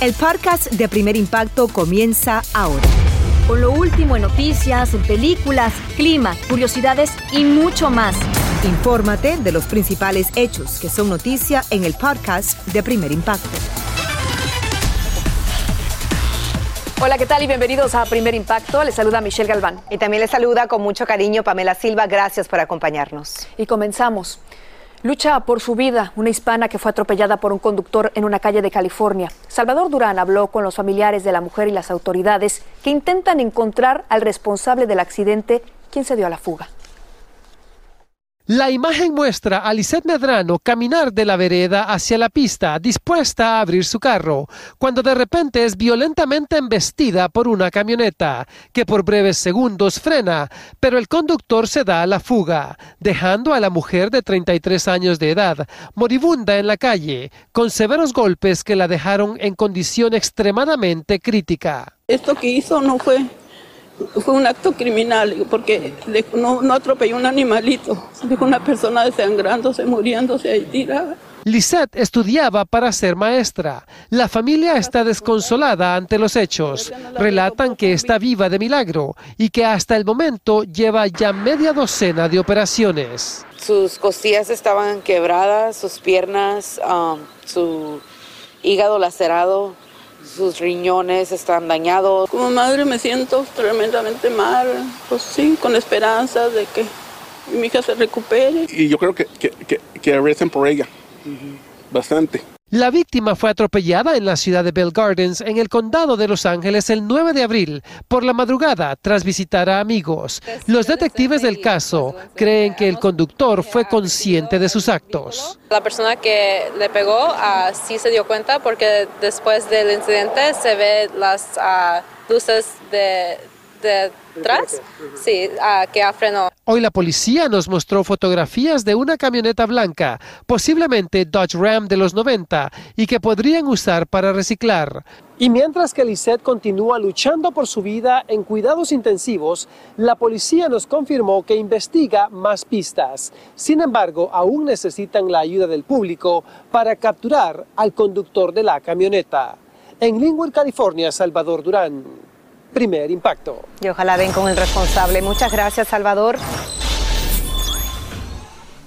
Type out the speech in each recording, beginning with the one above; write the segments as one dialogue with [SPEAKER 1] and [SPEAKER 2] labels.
[SPEAKER 1] El podcast de Primer Impacto comienza ahora.
[SPEAKER 2] Con lo último en noticias, en películas, clima, curiosidades y mucho más.
[SPEAKER 1] Infórmate de los principales hechos que son noticia en el podcast de Primer Impacto.
[SPEAKER 2] Hola, ¿qué tal? Y bienvenidos a Primer Impacto. Les saluda Michelle Galván.
[SPEAKER 1] Y también les saluda con mucho cariño Pamela Silva. Gracias por acompañarnos.
[SPEAKER 2] Y comenzamos. Lucha por su vida, una hispana que fue atropellada por un conductor en una calle de California. Salvador Durán habló con los familiares de la mujer y las autoridades que intentan encontrar al responsable del accidente, quien se dio a la fuga.
[SPEAKER 3] La imagen muestra a Lisette Medrano caminar de la vereda hacia la pista, dispuesta a abrir su carro, cuando de repente es violentamente embestida por una camioneta, que por breves segundos frena, pero el conductor se da a la fuga, dejando a la mujer de 33 años de edad moribunda en la calle, con severos golpes que la dejaron en condición extremadamente crítica.
[SPEAKER 4] Esto que hizo no fue fue un acto criminal porque no, no atropelló un animalito, dejó una persona desangrándose, muriéndose ahí tirada.
[SPEAKER 3] Lisette estudiaba para ser maestra. La familia está desconsolada ante los hechos. Relatan que está viva de milagro y que hasta el momento lleva ya media docena de operaciones.
[SPEAKER 5] Sus costillas estaban quebradas, sus piernas, um, su hígado lacerado, sus riñones están dañados.
[SPEAKER 4] Como madre me siento tremendamente mal, pues sí, con esperanza de que mi hija se recupere.
[SPEAKER 6] Y yo creo que, que, que, que recen por ella, bastante.
[SPEAKER 3] La víctima fue atropellada en la ciudad de Bell Gardens, en el condado de Los Ángeles, el 9 de abril, por la madrugada, tras visitar a amigos. Los detectives del caso creen que el conductor fue consciente de sus actos.
[SPEAKER 7] La persona que le pegó uh, sí se dio cuenta porque después del incidente se ve las uh, luces de, de sí, que.
[SPEAKER 3] Hoy la policía nos mostró fotografías de una camioneta blanca, posiblemente Dodge Ram de los 90, y que podrían usar para reciclar. Y mientras que Lisette continúa luchando por su vida en cuidados intensivos, la policía nos confirmó que investiga más pistas. Sin embargo, aún necesitan la ayuda del público para capturar al conductor de la camioneta. En Linwood, California, Salvador Durán primer impacto.
[SPEAKER 1] Y ojalá ven con el responsable. Muchas gracias, Salvador.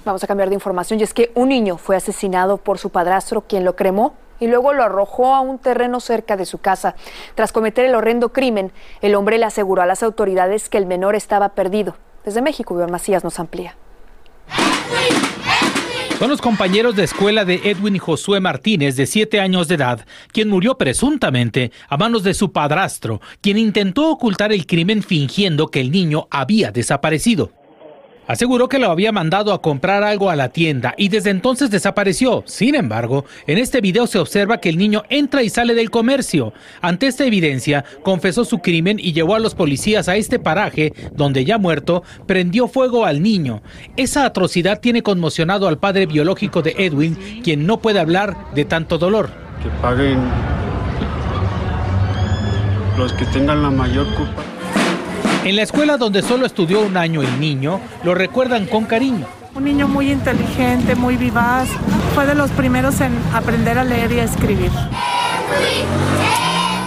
[SPEAKER 2] Vamos a cambiar de información y es que un niño fue asesinado por su padrastro, quien lo cremó y luego lo arrojó a un terreno cerca de su casa. Tras cometer el horrendo crimen, el hombre le aseguró a las autoridades que el menor estaba perdido. Desde México, Iván Macías nos amplía.
[SPEAKER 8] Son los compañeros de escuela de Edwin Josué Martínez, de 7 años de edad, quien murió presuntamente a manos de su padrastro, quien intentó ocultar el crimen fingiendo que el niño había desaparecido. Aseguró que lo había mandado a comprar algo a la tienda y desde entonces desapareció. Sin embargo, en este video se observa que el niño entra y sale del comercio. Ante esta evidencia, confesó su crimen y llevó a los policías a este paraje donde ya muerto prendió fuego al niño. Esa atrocidad tiene conmocionado al padre biológico de Edwin, quien no puede hablar de tanto dolor.
[SPEAKER 9] Que paguen los que tengan la mayor culpa.
[SPEAKER 8] En la escuela donde solo estudió un año el niño, lo recuerdan con cariño.
[SPEAKER 10] Un niño muy inteligente, muy vivaz. Fue de los primeros en aprender a leer y a escribir.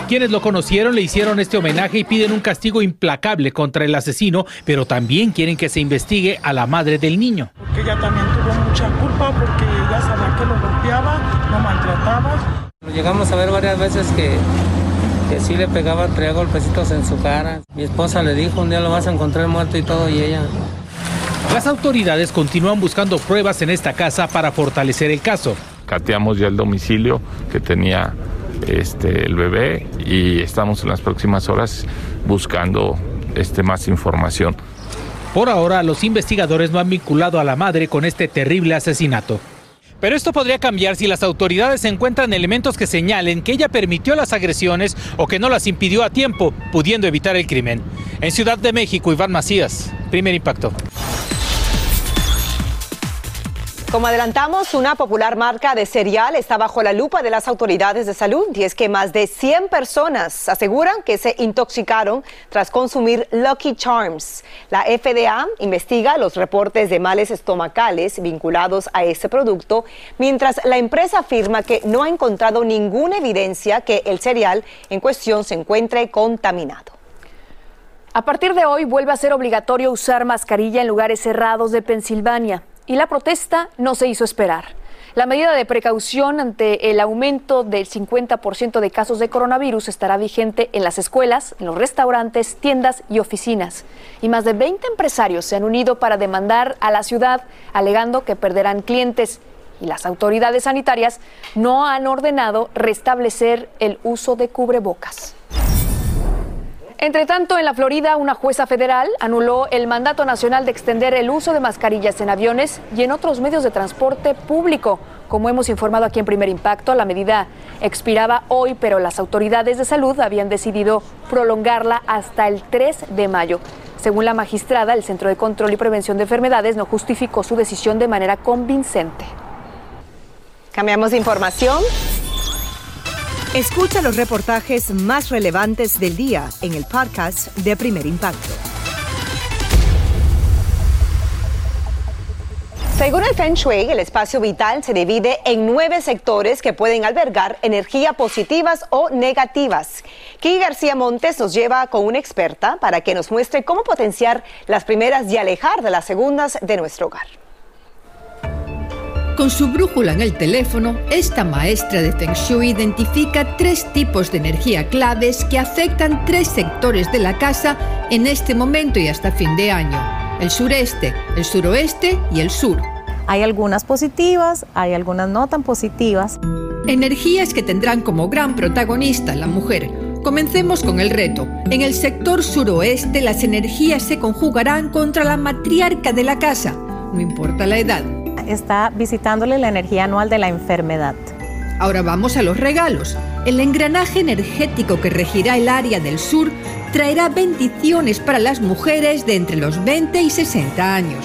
[SPEAKER 8] Quienes lo conocieron le hicieron este homenaje y piden un castigo implacable contra el asesino, pero también quieren que se investigue a la madre del niño.
[SPEAKER 10] Porque ella también tuvo mucha culpa porque ella sabía
[SPEAKER 11] que lo golpeaba, lo maltrataba.
[SPEAKER 12] Llegamos a ver varias veces que, que sí le pegaba, traía golpecitos en su cara. Mi esposa le dijo, un día lo vas a encontrar muerto y todo, y ella...
[SPEAKER 8] Las autoridades continúan buscando pruebas en esta casa para fortalecer el caso.
[SPEAKER 13] Cateamos ya el domicilio que tenía este, el bebé y estamos en las próximas horas buscando este, más información.
[SPEAKER 8] Por ahora, los investigadores no han vinculado a la madre con este terrible asesinato. Pero esto podría cambiar si las autoridades encuentran elementos que señalen que ella permitió las agresiones o que no las impidió a tiempo, pudiendo evitar el crimen. En Ciudad de México, Iván Macías, primer impacto.
[SPEAKER 1] Como adelantamos, una popular marca de cereal está bajo la lupa de las autoridades de salud y es que más de 100 personas aseguran que se intoxicaron tras consumir Lucky Charms. La FDA investiga los reportes de males estomacales vinculados a este producto, mientras la empresa afirma que no ha encontrado ninguna evidencia que el cereal en cuestión se encuentre contaminado.
[SPEAKER 2] A partir de hoy vuelve a ser obligatorio usar mascarilla en lugares cerrados de Pensilvania y la protesta no se hizo esperar. La medida de precaución ante el aumento del 50% de casos de coronavirus estará vigente en las escuelas, en los restaurantes, tiendas y oficinas. Y más de 20 empresarios se han unido para demandar a la ciudad, alegando que perderán clientes. Y las autoridades sanitarias no han ordenado restablecer el uso de cubrebocas. Entre tanto, en la Florida, una jueza federal anuló el mandato nacional de extender el uso de mascarillas en aviones y en otros medios de transporte público. Como hemos informado aquí en Primer Impacto, la medida expiraba hoy, pero las autoridades de salud habían decidido prolongarla hasta el 3 de mayo. Según la magistrada, el Centro de Control y Prevención de Enfermedades no justificó su decisión de manera convincente.
[SPEAKER 1] Cambiamos de información. Escucha los reportajes más relevantes del día en el podcast de Primer Impacto. Según el Feng Shui, el espacio vital se divide en nueve sectores que pueden albergar energía positivas o negativas. Kiki García Montes nos lleva con una experta para que nos muestre cómo potenciar las primeras y alejar de las segundas de nuestro hogar.
[SPEAKER 14] Con su brújula en el teléfono, esta maestra de Feng Shui identifica tres tipos de energía claves que afectan tres sectores de la casa en este momento y hasta fin de año. El sureste, el suroeste y el sur.
[SPEAKER 15] Hay algunas positivas, hay algunas no tan positivas.
[SPEAKER 14] Energías que tendrán como gran protagonista la mujer. Comencemos con el reto. En el sector suroeste las energías se conjugarán contra la matriarca de la casa, no importa la edad
[SPEAKER 15] está visitándole la energía anual de la enfermedad.
[SPEAKER 14] Ahora vamos a los regalos. El engranaje energético que regirá el área del sur traerá bendiciones para las mujeres de entre los 20 y 60 años.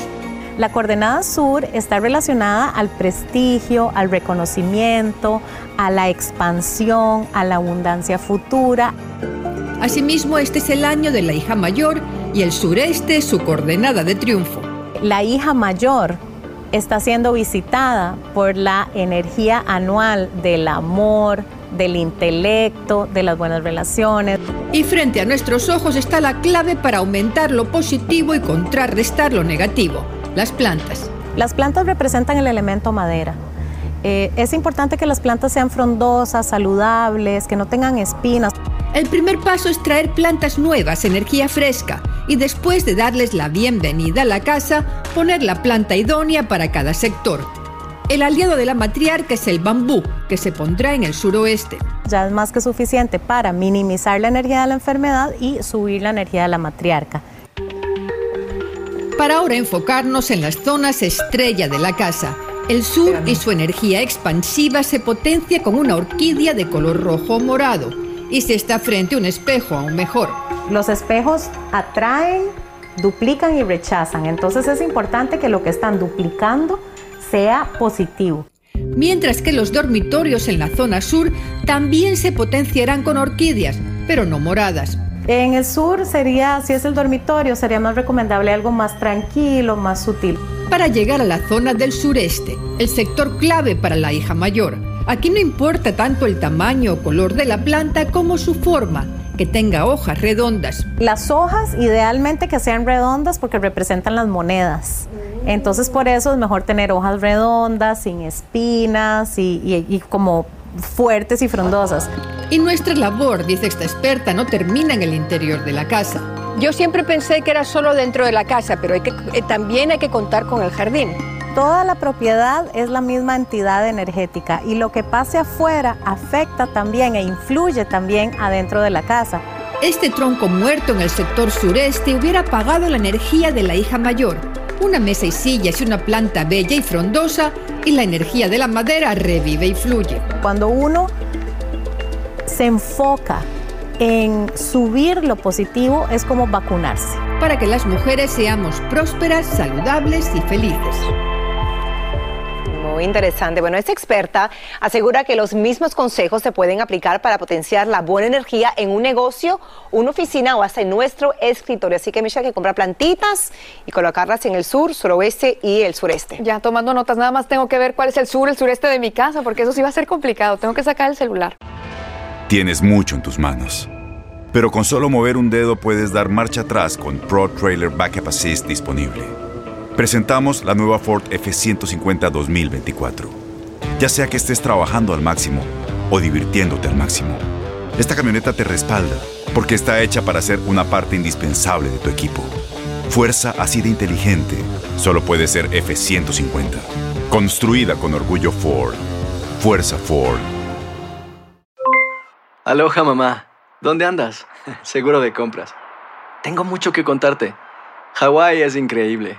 [SPEAKER 15] La coordenada sur está relacionada al prestigio, al reconocimiento, a la expansión, a la abundancia futura.
[SPEAKER 14] Asimismo, este es el año de la hija mayor y el sureste su coordenada de triunfo.
[SPEAKER 15] La hija mayor está siendo visitada por la energía anual del amor, del intelecto, de las buenas relaciones.
[SPEAKER 14] Y frente a nuestros ojos está la clave para aumentar lo positivo y contrarrestar lo negativo, las plantas.
[SPEAKER 15] Las plantas representan el elemento madera. Eh, es importante que las plantas sean frondosas, saludables, que no tengan espinas.
[SPEAKER 14] El primer paso es traer plantas nuevas, energía fresca, y después de darles la bienvenida a la casa, poner la planta idónea para cada sector. El aliado de la matriarca es el bambú, que se pondrá en el suroeste.
[SPEAKER 15] Ya es más que suficiente para minimizar la energía de la enfermedad y subir la energía de la matriarca.
[SPEAKER 14] Para ahora enfocarnos en las zonas estrella de la casa. El sur y su energía expansiva se potencia con una orquídea de color rojo o morado y si está frente a un espejo, aún mejor.
[SPEAKER 15] Los espejos atraen, duplican y rechazan. Entonces es importante que lo que están duplicando sea positivo.
[SPEAKER 14] Mientras que los dormitorios en la zona sur también se potenciarán con orquídeas, pero no moradas.
[SPEAKER 15] En el sur sería, si es el dormitorio, sería más recomendable algo más tranquilo, más sutil.
[SPEAKER 14] Para llegar a la zona del sureste, el sector clave para la hija mayor, Aquí no importa tanto el tamaño o color de la planta como su forma, que tenga hojas redondas.
[SPEAKER 15] Las hojas idealmente que sean redondas porque representan las monedas Entonces por eso es mejor tener hojas redondas, sin espinas y, y- y como fuertes y frondosas.
[SPEAKER 14] Y nuestra labor, dice esta experta, no termina en el interior de la casa.
[SPEAKER 2] Yo siempre pensé que era solo dentro de la casa, pero hay que, eh, también hay que contar con el jardín.
[SPEAKER 15] Toda la propiedad es la misma entidad energética y lo que pase afuera afecta también e influye también adentro de la casa.
[SPEAKER 14] Este tronco muerto en el sector sureste hubiera apagado la energía de la hija mayor. Una mesa y sillas y una planta bella y frondosa y la energía de la madera revive y fluye.
[SPEAKER 15] Cuando uno se enfoca en subir lo positivo es como vacunarse.
[SPEAKER 14] Para que las mujeres seamos prósperas, saludables y felices.
[SPEAKER 1] Muy interesante. Bueno, esta experta asegura que los mismos consejos se pueden aplicar para potenciar la buena energía en un negocio, una oficina o hasta en nuestro escritorio. Así que, Michelle, hay que comprar plantitas y colocarlas en el sur, suroeste y el sureste.
[SPEAKER 2] Ya tomando notas, nada más tengo que ver cuál es el sur, el sureste de mi casa, porque eso sí va a ser complicado. Tengo que sacar el celular.
[SPEAKER 16] Tienes mucho en tus manos. Pero con solo mover un dedo puedes dar marcha atrás con Pro Trailer Backup Assist disponible. Presentamos la nueva Ford F150 2024. Ya sea que estés trabajando al máximo o divirtiéndote al máximo, esta camioneta te respalda porque está hecha para ser una parte indispensable de tu equipo. Fuerza así de inteligente solo puede ser F150. Construida con orgullo Ford. Fuerza Ford.
[SPEAKER 17] Aloha mamá, ¿dónde andas? Seguro de compras. Tengo mucho que contarte. Hawái es increíble.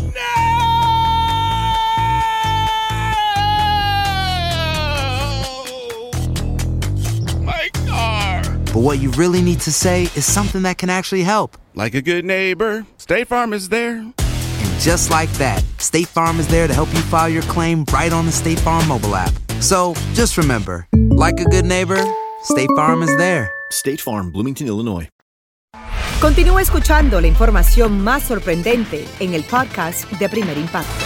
[SPEAKER 18] but what you really need to say is something that can actually help.
[SPEAKER 19] Like a good neighbor, State Farm is there.
[SPEAKER 18] And just like that, State Farm is there to help you file your claim right on the State Farm mobile app. So just remember, like a good neighbor, State Farm is there.
[SPEAKER 20] State Farm, Bloomington, Illinois.
[SPEAKER 1] Continúa escuchando la información más sorprendente en el podcast de Primer Impacto.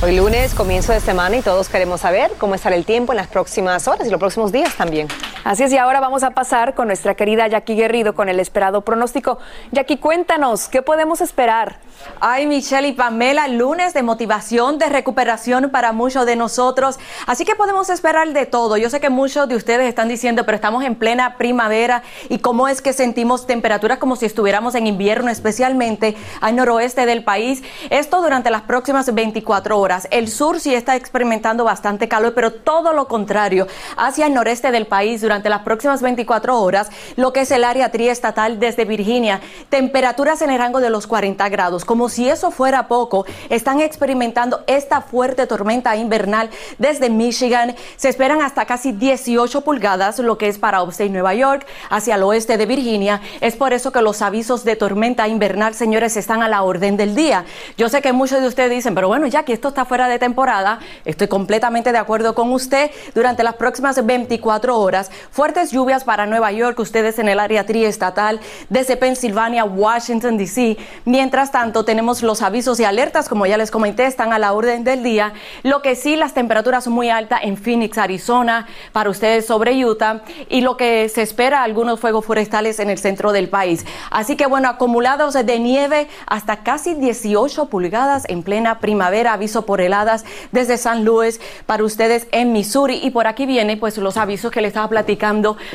[SPEAKER 1] Hoy lunes, comienzo de semana y todos queremos saber cómo estará el tiempo en las próximas horas y los próximos días también.
[SPEAKER 2] Así es, y ahora vamos a pasar con nuestra querida Jackie Guerrido con el esperado pronóstico. Jackie, cuéntanos, ¿qué podemos esperar?
[SPEAKER 21] Ay, Michelle y Pamela, lunes de motivación, de recuperación para muchos de nosotros. Así que podemos esperar de todo. Yo sé que muchos de ustedes están diciendo, pero estamos en plena primavera y cómo es que sentimos temperaturas como si estuviéramos en invierno, especialmente al noroeste del país. Esto durante las próximas 24 horas. El sur sí está experimentando bastante calor, pero todo lo contrario, hacia el noreste del país durante las próximas 24 horas, lo que es el área triestatal desde Virginia, temperaturas en el rango de los 40 grados. Como si eso fuera poco, están experimentando esta fuerte tormenta invernal desde Michigan. Se esperan hasta casi 18 pulgadas, lo que es para Upstate Nueva York, hacia el oeste de Virginia. Es por eso que los avisos de tormenta invernal, señores, están a la orden del día. Yo sé que muchos de ustedes dicen, pero bueno, ya que esto está fuera de temporada, estoy completamente de acuerdo con usted. Durante las próximas 24 horas, fuertes lluvias para Nueva York, ustedes en el área triestatal, desde Pensilvania, Washington, D.C. Mientras tanto, tenemos los avisos y alertas, como ya les comenté, están a la orden del día. Lo que sí, las temperaturas muy altas en Phoenix, Arizona, para ustedes sobre Utah, y lo que se espera, algunos fuegos forestales en el centro del país. Así que bueno, acumulados de nieve hasta casi 18 pulgadas en plena primavera, aviso por heladas desde San Luis para ustedes en Missouri. Y por aquí viene pues los avisos que les estaba platicando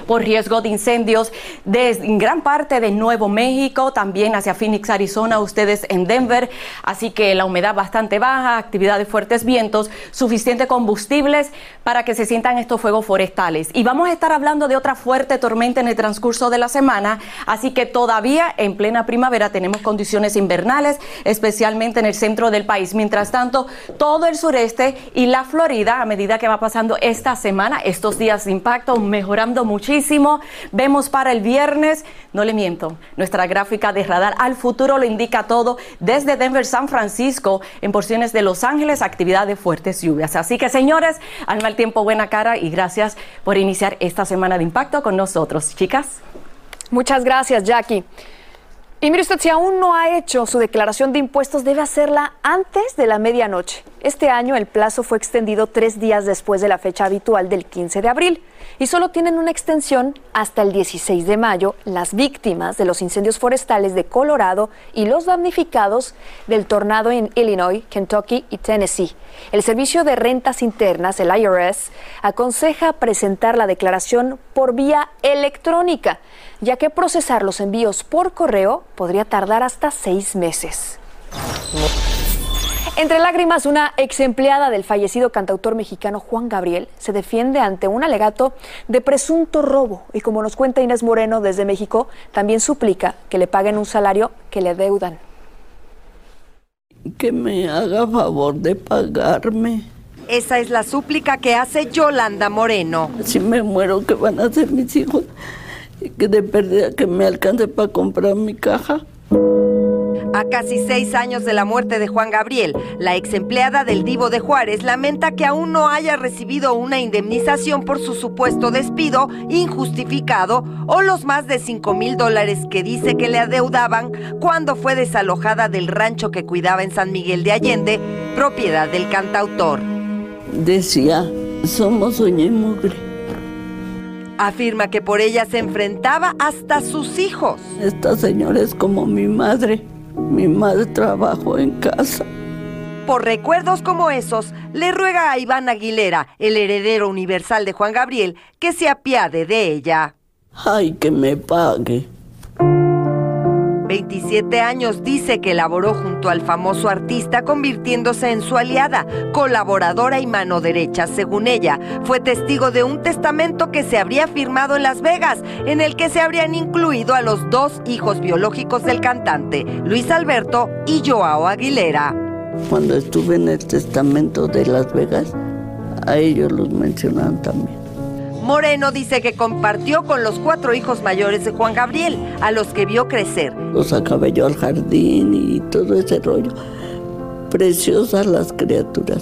[SPEAKER 21] por riesgo de incendios desde en gran parte de Nuevo México, también hacia Phoenix, Arizona, ustedes en Denver. Así que la humedad bastante baja, actividad de fuertes vientos, suficiente combustibles para que se sientan estos fuegos forestales. Y vamos a estar hablando de otra fuerte tormenta en el transcurso de la semana, así que todavía en plena primavera tenemos condiciones invernales, especialmente en el centro del país. Mientras tanto, todo el sureste y la Florida a medida que va pasando esta semana, estos días de impacto mejorando muchísimo. Vemos para el viernes, no le miento, nuestra gráfica de radar al futuro lo indica todo desde Denver, San Francisco, en porciones de Los Ángeles, actividad de fuertes lluvias. Así que señores, al mal tiempo, buena cara y gracias por iniciar esta semana de impacto con nosotros. Chicas.
[SPEAKER 2] Muchas gracias, Jackie. Y mire usted, si aún no ha hecho su declaración de impuestos, debe hacerla antes de la medianoche. Este año el plazo fue extendido tres días después de la fecha habitual del 15 de abril y solo tienen una extensión hasta el 16 de mayo las víctimas de los incendios forestales de Colorado y los damnificados del tornado en Illinois, Kentucky y Tennessee. El Servicio de Rentas Internas, el IRS, aconseja presentar la declaración por vía electrónica, ya que procesar los envíos por correo podría tardar hasta seis meses. Entre lágrimas, una ex empleada del fallecido cantautor mexicano Juan Gabriel se defiende ante un alegato de presunto robo y como nos cuenta Inés Moreno desde México, también suplica que le paguen un salario que le deudan.
[SPEAKER 22] Que me haga favor de pagarme.
[SPEAKER 23] Esa es la súplica que hace Yolanda Moreno.
[SPEAKER 22] Si me muero, ¿qué van a hacer mis hijos? Que de pérdida que me alcance para comprar mi caja.
[SPEAKER 23] A casi seis años de la muerte de Juan Gabriel, la ex empleada del Divo de Juárez lamenta que aún no haya recibido una indemnización por su supuesto despido injustificado o los más de 5 mil dólares que dice que le adeudaban cuando fue desalojada del rancho que cuidaba en San Miguel de Allende, propiedad del cantautor.
[SPEAKER 22] Decía, somos uña y mugre.
[SPEAKER 23] Afirma que por ella se enfrentaba hasta sus hijos.
[SPEAKER 22] Esta señora es como mi madre. Mi madre trabajó en casa.
[SPEAKER 23] Por recuerdos como esos, le ruega a Iván Aguilera, el heredero universal de Juan Gabriel, que se apiade de ella.
[SPEAKER 22] Ay, que me pague.
[SPEAKER 23] 27 años dice que elaboró junto al famoso artista convirtiéndose en su aliada, colaboradora y mano derecha, según ella. Fue testigo de un testamento que se habría firmado en Las Vegas, en el que se habrían incluido a los dos hijos biológicos del cantante, Luis Alberto y Joao Aguilera.
[SPEAKER 22] Cuando estuve en el testamento de Las Vegas, a ellos los mencionaron también.
[SPEAKER 23] Moreno dice que compartió con los cuatro hijos mayores de Juan Gabriel, a los que vio crecer.
[SPEAKER 22] Los sacaba yo al jardín y todo ese rollo. Preciosas las criaturas.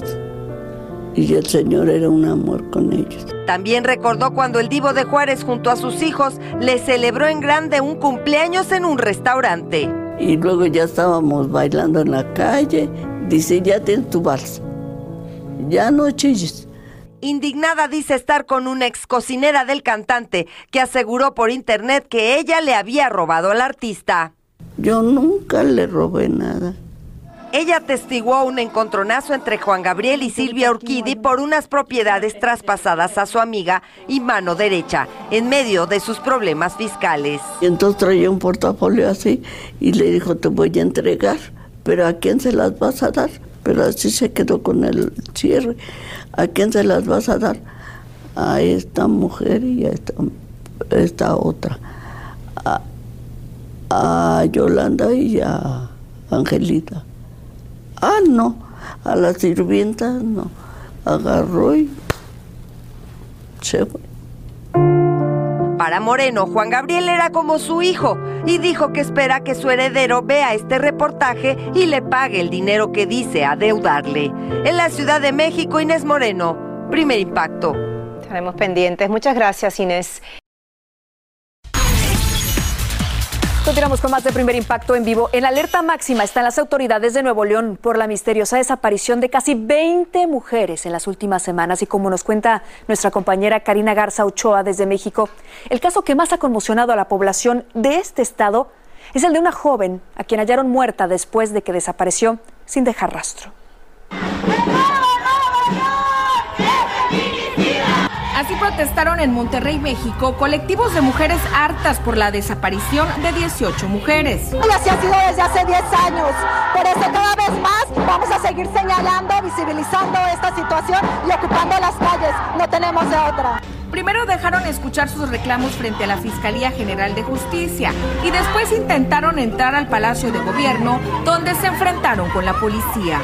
[SPEAKER 22] Y el Señor era un amor con ellos.
[SPEAKER 23] También recordó cuando el divo de Juárez junto a sus hijos le celebró en grande un cumpleaños en un restaurante.
[SPEAKER 22] Y luego ya estábamos bailando en la calle. Dice, ya tienes tu vals. Ya no chilles.
[SPEAKER 23] Indignada dice estar con una ex cocinera del cantante que aseguró por internet que ella le había robado al artista.
[SPEAKER 22] Yo nunca le robé nada.
[SPEAKER 23] Ella testiguó un encontronazo entre Juan Gabriel y Silvia Urquidi por unas propiedades traspasadas a su amiga y mano derecha en medio de sus problemas fiscales.
[SPEAKER 22] Y entonces traía un portafolio así y le dijo, te voy a entregar, pero ¿a quién se las vas a dar? Pero así se quedó con el cierre. ¿A quién se las vas a dar? A esta mujer y a esta, otra. A, a Yolanda y a Angelita. Ah, no. A la sirvienta no. Agarró y se fue.
[SPEAKER 23] Para Moreno, Juan Gabriel era como su hijo y dijo que espera que su heredero vea este reportaje y le pague el dinero que dice adeudarle. En la Ciudad de México, Inés Moreno, primer impacto.
[SPEAKER 1] Estaremos pendientes. Muchas gracias, Inés. Continuamos con más de primer impacto en vivo. En alerta máxima están las autoridades de Nuevo León por la misteriosa desaparición de casi 20 mujeres en las últimas semanas. Y como nos cuenta nuestra compañera Karina Garza Ochoa desde México, el caso que más ha conmocionado a la población de este estado es el de una joven a quien hallaron muerta después de que desapareció sin dejar rastro.
[SPEAKER 24] Así protestaron en Monterrey, México, colectivos de mujeres hartas por la desaparición de 18 mujeres.
[SPEAKER 25] Y así ha sido desde hace 10 años. Por eso cada vez más vamos a seguir señalando, visibilizando esta situación y ocupando las calles. No tenemos de otra.
[SPEAKER 24] Primero dejaron escuchar sus reclamos frente a la Fiscalía General de Justicia y después intentaron entrar al Palacio de Gobierno donde se enfrentaron con la policía.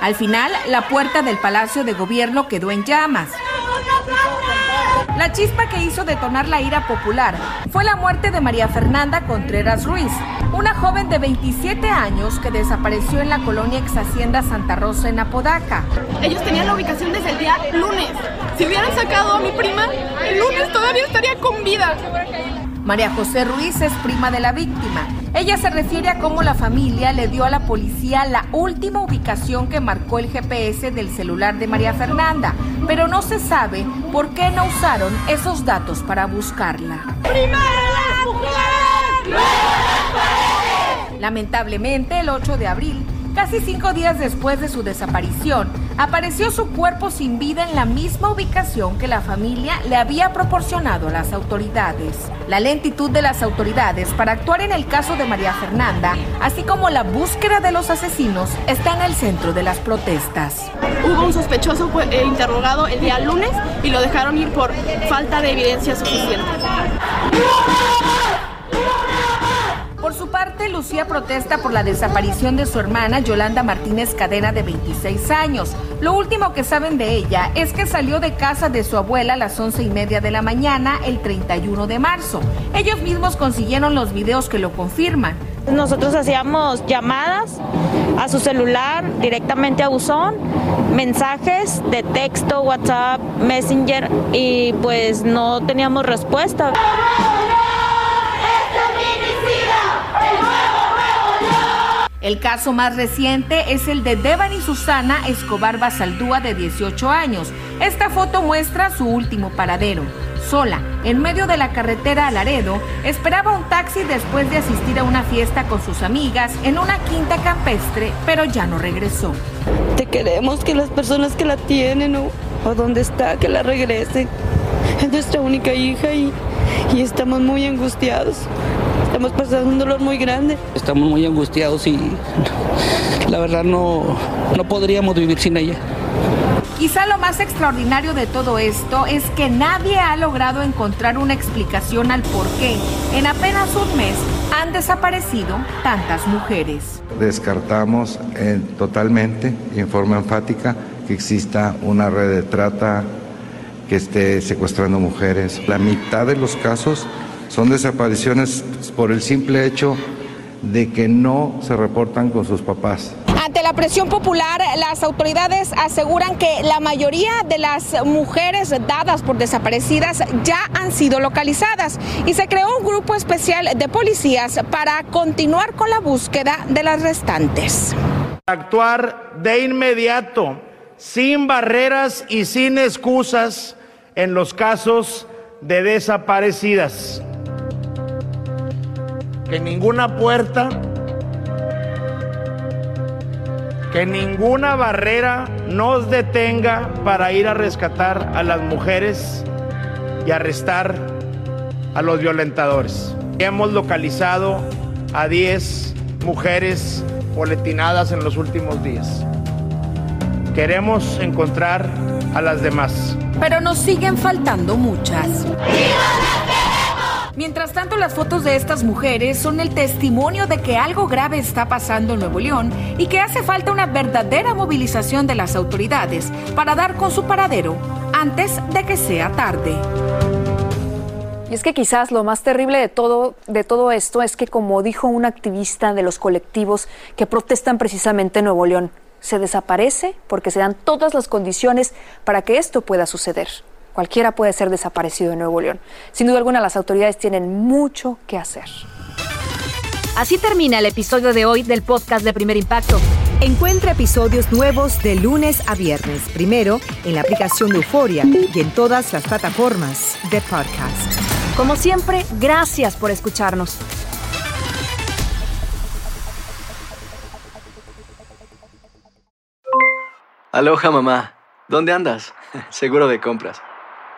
[SPEAKER 24] Al final, la puerta del Palacio de Gobierno quedó en llamas. La chispa que hizo detonar la ira popular fue la muerte de María Fernanda Contreras Ruiz, una joven de 27 años que desapareció en la colonia ex Hacienda Santa Rosa en Apodaca.
[SPEAKER 26] Ellos tenían la ubicación desde el día lunes. Si hubieran sacado a mi prima, el lunes todavía estaría con vida.
[SPEAKER 24] María José Ruiz es prima de la víctima. Ella se refiere a cómo la familia le dio a la policía la última ubicación que marcó el GPS del celular de María Fernanda, pero no se sabe por qué no usaron esos datos para buscarla. Lamentablemente, el 8 de abril, casi cinco días después de su desaparición, apareció su cuerpo sin vida en la misma ubicación que la familia le había proporcionado a las autoridades. La lentitud de las autoridades para actuar en el caso de María Fernanda, así como la búsqueda de los asesinos, está en el centro de las protestas.
[SPEAKER 26] Hubo un sospechoso eh, interrogado el día lunes y lo dejaron ir por falta de evidencia suficiente.
[SPEAKER 24] Por su parte, Lucía protesta por la desaparición de su hermana Yolanda Martínez Cadena de 26 años. Lo último que saben de ella es que salió de casa de su abuela a las once y media de la mañana el 31 de marzo. Ellos mismos consiguieron los videos que lo confirman.
[SPEAKER 27] Nosotros hacíamos llamadas a su celular directamente a buzón, mensajes de texto, WhatsApp, Messenger y pues no teníamos respuesta.
[SPEAKER 24] El caso más reciente es el de Devani Susana Escobar Basaldúa de 18 años. Esta foto muestra su último paradero. Sola, en medio de la carretera a Laredo, esperaba un taxi después de asistir a una fiesta con sus amigas en una quinta campestre, pero ya no regresó.
[SPEAKER 28] Te queremos que las personas que la tienen o, o donde está, que la regresen. Es nuestra única hija y, y estamos muy angustiados. Estamos pasando un dolor muy grande.
[SPEAKER 29] Estamos muy angustiados y la verdad no, no podríamos vivir sin ella.
[SPEAKER 24] Quizá lo más extraordinario de todo esto es que nadie ha logrado encontrar una explicación al por qué en apenas un mes han desaparecido tantas mujeres.
[SPEAKER 30] Descartamos eh, totalmente, en forma enfática, que exista una red de trata que esté secuestrando mujeres. La mitad de los casos son desapariciones por el simple hecho de que no se reportan con sus papás.
[SPEAKER 24] Ante la presión popular, las autoridades aseguran que la mayoría de las mujeres dadas por desaparecidas ya han sido localizadas y se creó un grupo especial de policías para continuar con la búsqueda de las restantes.
[SPEAKER 31] Actuar de inmediato, sin barreras y sin excusas en los casos de desaparecidas. Que ninguna puerta que ninguna barrera nos detenga para ir a rescatar a las mujeres y arrestar a los violentadores. Hemos localizado a 10 mujeres boletinadas en los últimos días. Queremos encontrar a las demás.
[SPEAKER 24] Pero nos siguen faltando muchas. Mientras tanto, las fotos de estas mujeres son el testimonio de que algo grave está pasando en Nuevo León y que hace falta una verdadera movilización de las autoridades para dar con su paradero antes de que sea tarde.
[SPEAKER 2] Y es que quizás lo más terrible de todo, de todo esto es que, como dijo un activista de los colectivos que protestan precisamente en Nuevo León, se desaparece porque se dan todas las condiciones para que esto pueda suceder. Cualquiera puede ser desaparecido en Nuevo León. Sin duda alguna, las autoridades tienen mucho que hacer.
[SPEAKER 32] Así termina el episodio de hoy del podcast de Primer Impacto. Encuentra episodios nuevos de lunes a viernes, primero en la aplicación de Euforia y en todas las plataformas de podcast.
[SPEAKER 2] Como siempre, gracias por escucharnos.
[SPEAKER 17] Aloha mamá, ¿dónde andas? Seguro de compras.